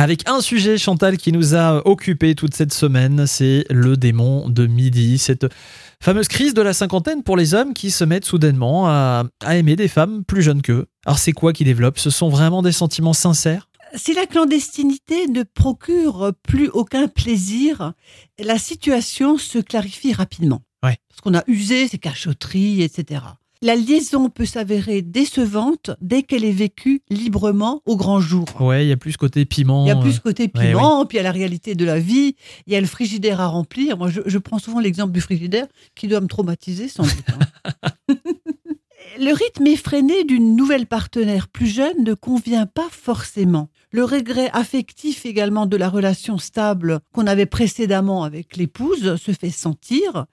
Avec un sujet, Chantal, qui nous a occupé toute cette semaine, c'est le démon de midi. Cette fameuse crise de la cinquantaine pour les hommes qui se mettent soudainement à, à aimer des femmes plus jeunes qu'eux. Alors c'est quoi qui développe? Ce sont vraiment des sentiments sincères? Si la clandestinité ne procure plus aucun plaisir, la situation se clarifie rapidement. Ouais. Parce qu'on a usé ses cachotteries, etc. La liaison peut s'avérer décevante dès qu'elle est vécue librement au grand jour. Ouais, il y a plus ce côté piment. Il y a plus euh, ce côté ouais, piment, puis il y a la réalité de la vie, il y a le frigidaire à remplir. Moi, je, je prends souvent l'exemple du frigidaire qui doit me traumatiser sans doute. hein. le rythme effréné d'une nouvelle partenaire plus jeune ne convient pas forcément. Le regret affectif également de la relation stable qu'on avait précédemment avec l'épouse se fait sentir.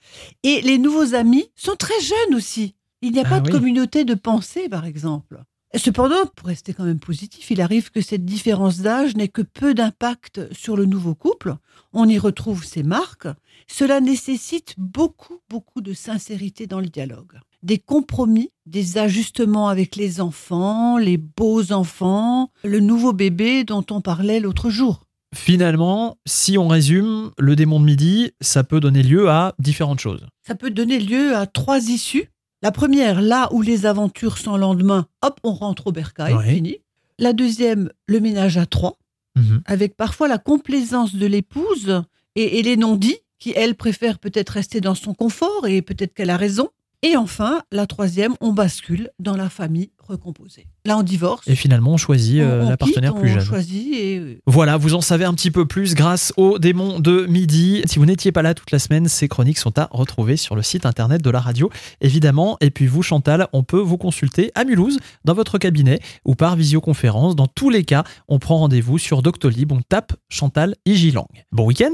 Et les nouveaux amis sont très jeunes aussi. Il n'y a Ah pas de communauté de pensée, par exemple. Cependant, pour rester quand même positif, il arrive que cette différence d'âge n'ait que peu d'impact sur le nouveau couple. On y retrouve ses marques. Cela nécessite beaucoup, beaucoup de sincérité dans le dialogue. Des compromis, des ajustements avec les enfants, les beaux enfants, le nouveau bébé dont on parlait l'autre jour. Finalement, si on résume, le démon de midi, ça peut donner lieu à différentes choses. Ça peut donner lieu à trois issues. La première, là où les aventures sans lendemain, hop, on rentre au bercail, Ouais. fini. La deuxième, le ménage à trois. Mhm. avec parfois la complaisance de l'épouse et, et les non-dits, qui, elle, préfère peut-être rester dans son confort et peut-être qu'elle a raison. Et enfin, la troisième, on bascule dans la famille recomposée. Là, on divorce. Et finalement, on choisit euh, on, on la partenaire quitte, plus on jeune. choisit et euh, Voilà, vous en savez un petit peu plus grâce au démon de midi. Si vous n'étiez pas là toute la semaine, ces chroniques sont à retrouver sur le site internet de la radio, évidemment. Et puis vous, Chantal, on peut vous consulter à Mulhouse, dans votre cabinet ou par visioconférence. Dans tous les cas, on prend rendez-vous sur Doctolib, on tape Chantal Igilang. Bon week-end